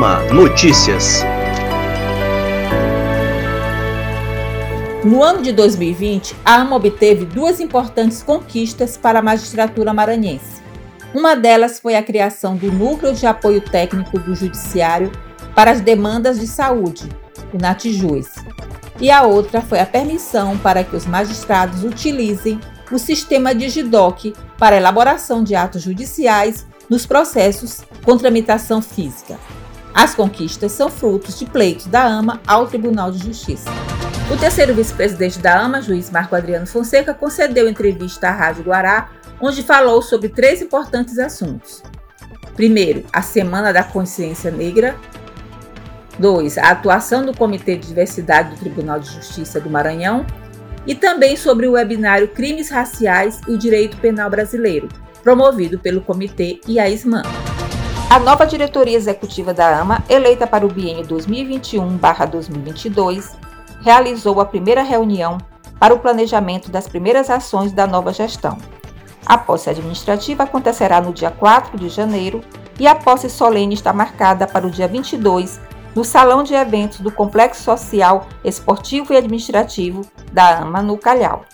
AMA Notícias. No ano de 2020, a AMA obteve duas importantes conquistas para a magistratura maranhense. Uma delas foi a criação do Núcleo de Apoio Técnico do Judiciário para as Demandas de Saúde, o NATJUS, e a outra foi a permissão para que os magistrados utilizem o sistema Digidoc para elaboração de atos judiciais nos processos com tramitação física. As conquistas são frutos de pleitos da AMA ao Tribunal de Justiça. O terceiro vice-presidente da AMA, juiz Marco Adriano Fonseca, concedeu entrevista à Rádio Guará, onde falou sobre três importantes assuntos. Primeiro, a Semana da Consciência Negra. 2. A atuação do Comitê de Diversidade do Tribunal de Justiça do Maranhão. E também sobre o webinário Crimes Raciais e o Direito Penal Brasileiro, promovido pelo Comitê e a ISMAN. A nova diretoria executiva da AMA, eleita para o biênio 2021-2022, realizou a primeira reunião para o planejamento das primeiras ações da nova gestão. A posse administrativa acontecerá no dia 4 de janeiro e a posse solene está marcada para o dia 22 no Salão de Eventos do Complexo Social, Esportivo e Administrativo da AMA no Calhau.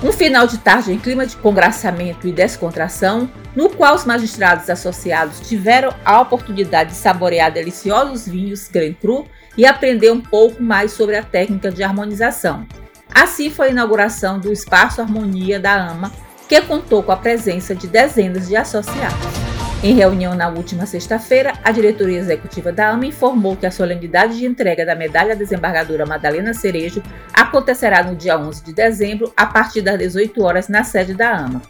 Um final de tarde em clima de congraçamento e descontração, no qual os magistrados associados tiveram a oportunidade de saborear deliciosos vinhos Grand Cru e aprender um pouco mais sobre a técnica de harmonização. Assim foi a inauguração do Espaço Harmonia da AMA, que contou com a presença de dezenas de associados. Em reunião na última sexta-feira, a diretoria executiva da AMA informou que a solenidade de entrega da medalha desembargadora Madalena Cerejo acontecerá no dia 11 de dezembro, a partir das 18 horas, na sede da AMA.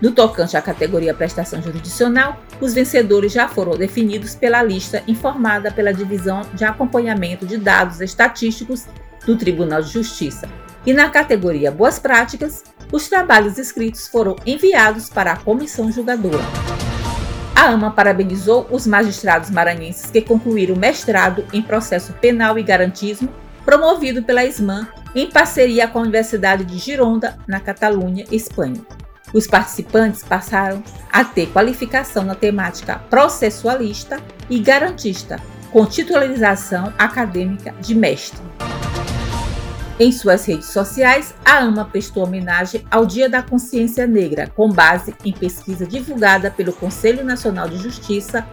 No tocante à categoria prestação jurisdicional, os vencedores já foram definidos pela lista informada pela Divisão de Acompanhamento de Dados Estatísticos do Tribunal de Justiça. E na categoria Boas Práticas, os trabalhos escritos foram enviados para a comissão julgadora. A AMA parabenizou os magistrados maranhenses que concluíram o mestrado em processo penal e garantismo, promovido pela SMAN em parceria com a Universidade de Gironda, na Catalunha, Espanha. Os participantes passaram a ter qualificação na temática processualista e garantista, com titularização acadêmica de mestre. Em suas redes sociais, a AMA prestou homenagem ao Dia da Consciência Negra, com base em pesquisa divulgada pelo Conselho Nacional de Justiça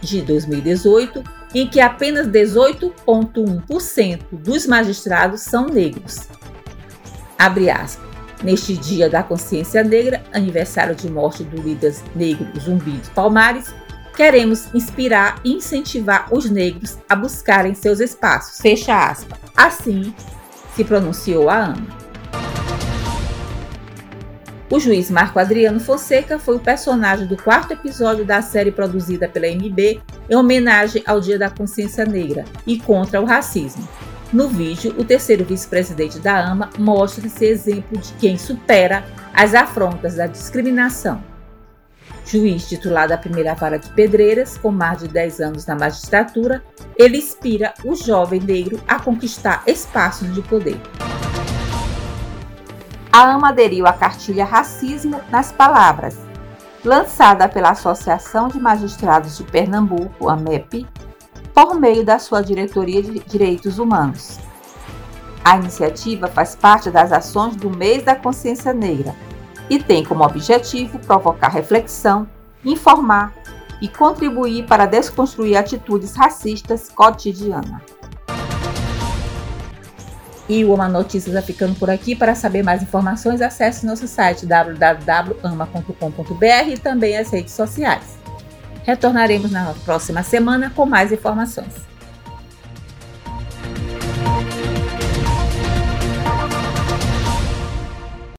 de 2018, em que apenas 18,1% dos magistrados são negros. Abre aspas. Neste Dia da Consciência Negra, aniversário de morte do líder negro Zumbi dos Palmares, queremos inspirar e incentivar os negros a buscarem seus espaços. Fecha aspas. Assim, se pronunciou a AMA. O juiz Marco Adriano Fonseca foi o personagem do quarto episódio da série produzida pela MB em homenagem ao Dia da Consciência Negra e contra o racismo. No vídeo, o terceiro vice-presidente da AMA mostra-se exemplo de quem supera as afrontas da discriminação. Juiz titular da primeira vara de Pedreiras, com mais de 10 anos na magistratura, ele inspira o jovem negro a conquistar espaços de poder. A AMA aderiu à cartilha Racismo nas Palavras, lançada pela Associação de Magistrados de Pernambuco, AMEP, por meio da sua Diretoria de Direitos Humanos. A iniciativa faz parte das ações do Mês da Consciência Negra, e tem como objetivo provocar reflexão, informar e contribuir para desconstruir atitudes racistas cotidianas. E o Uma Notícias vai ficando por aqui. Para saber mais informações, acesse nosso site www.ama.com.br e também as redes sociais. Retornaremos na próxima semana com mais informações.